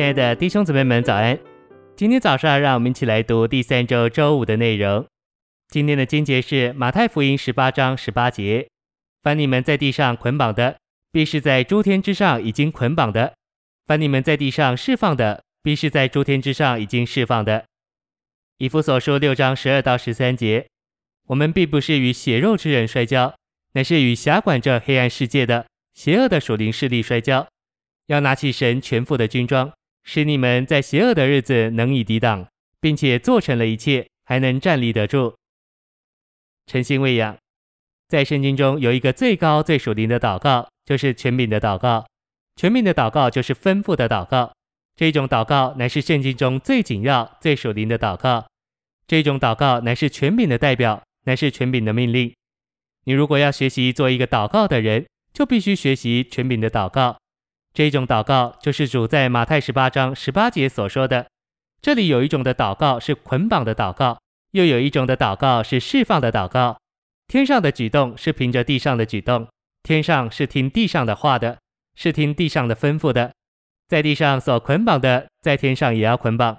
亲爱的弟兄姊妹们，早安！今天早上，让我们一起来读第三周周五的内容。今天的经节是马太福音十八章十八节：“凡你们在地上捆绑的，必是在诸天之上已经捆绑的；凡你们在地上释放的，必是在诸天之上已经释放的。”以弗所书六章十二到十三节：“我们并不是与血肉之人摔跤，乃是与辖管这黑暗世界的邪恶的属灵势力摔跤。”要拿起神全副的军装，使你们在邪恶的日子能以抵挡，并且做成了一切，还能站立得住。诚心喂养，在圣经中有一个最高最属灵的祷告，就是权柄的祷告。权柄的祷告就是吩咐的祷告。这种祷告乃是圣经中最紧要、最属灵的祷告。这种祷告乃是权柄的代表，乃是权柄的命令。你如果要学习做一个祷告的人，就必须学习权柄的祷告。这种祷告就是主在马太十八章十八节所说的。这里有一种的祷告是捆绑的祷告，又有一种的祷告是释放的祷告。天上的举动是凭着地上的举动，天上是听地上的话的，是听地上的吩咐的。在地上所捆绑的，在天上也要捆绑；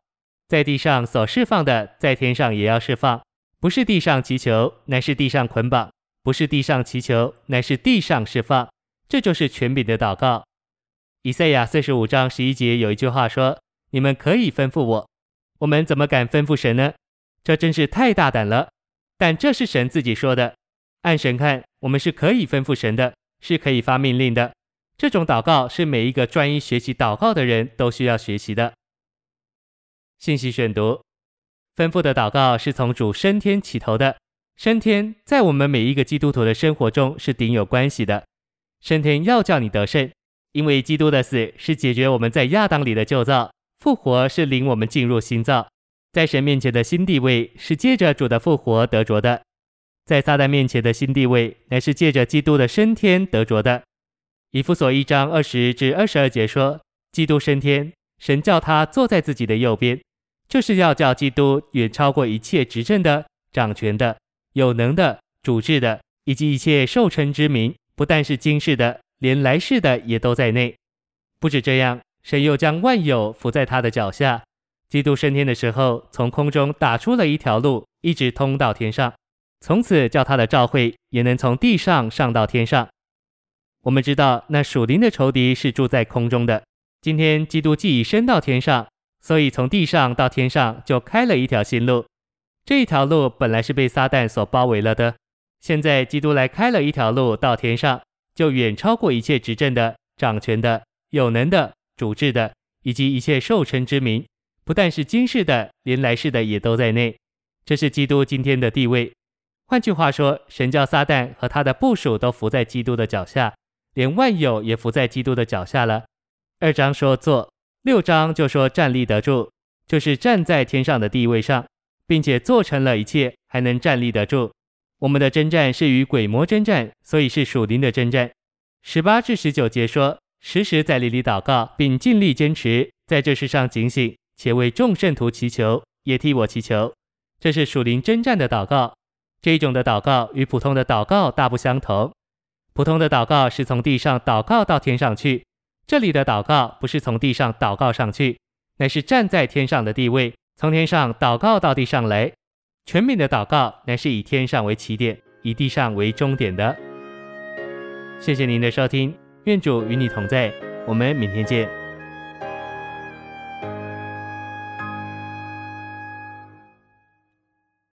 在地上所释放的，在天上也要释放。不是地上祈求，乃是地上捆绑；不是地上祈求，乃是地上释放。这就是权柄的祷告。以赛亚四十五章十一节有一句话说：“你们可以吩咐我，我们怎么敢吩咐神呢？这真是太大胆了。但这是神自己说的，按神看，我们是可以吩咐神的，是可以发命令的。这种祷告是每一个专一学习祷告的人都需要学习的。”信息选读：吩咐的祷告是从主升天起头的，升天在我们每一个基督徒的生活中是顶有关系的。升天要叫你得胜。因为基督的死是解决我们在亚当里的旧造，复活是领我们进入新造，在神面前的新地位是借着主的复活得着的，在撒旦面前的新地位乃是借着基督的升天得着的。以弗所一章二十至二十二节说，基督升天，神叫他坐在自己的右边，这是要叫基督远超过一切执政的、掌权的、有能的、主治的，以及一切受称之名，不但是今世的。连来世的也都在内。不止这样，神又将万有伏在他的脚下。基督升天的时候，从空中打出了一条路，一直通到天上。从此叫他的召会也能从地上上到天上。我们知道那属灵的仇敌是住在空中的。今天基督既已升到天上，所以从地上到天上就开了一条新路。这一条路本来是被撒旦所包围了的，现在基督来开了一条路到天上。就远超过一切执政的、掌权的、有能的、主治的，以及一切受称之名，不但是今世的，连来世的也都在内。这是基督今天的地位。换句话说，神叫撒旦和他的部属都伏在基督的脚下，连万有也伏在基督的脚下了。二章说坐，六章就说站立得住，就是站在天上的地位上，并且做成了一切，还能站立得住。我们的征战是与鬼魔征战，所以是属灵的征战。十八至十九节说，时时在灵里祷告，并尽力坚持，在这世上警醒，且为众圣徒祈求，也替我祈求。这是属灵征战的祷告。这一种的祷告与普通的祷告大不相同。普通的祷告是从地上祷告到天上去，这里的祷告不是从地上祷告上去，乃是站在天上的地位，从天上祷告到地上来。权柄的祷告乃是以天上为起点，以地上为终点的。谢谢您的收听，愿主与你同在，我们明天见。